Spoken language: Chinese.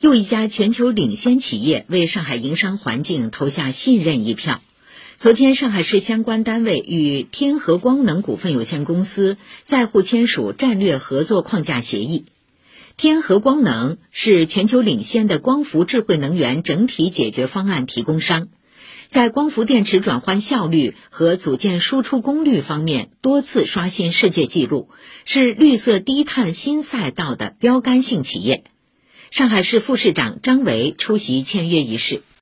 又一家全球领先企业为上海营商环境投下信任一票。昨天，上海市相关单位与天合光能股份有限公司在沪签署战略合作框架协议。天合光能是全球领先的光伏智慧能源整体解决方案提供商，在光伏电池转换效率和组件输出功率方面多次刷新世界纪录，是绿色低碳新赛道的标杆性企业。上海市副市长张维出席签约仪式。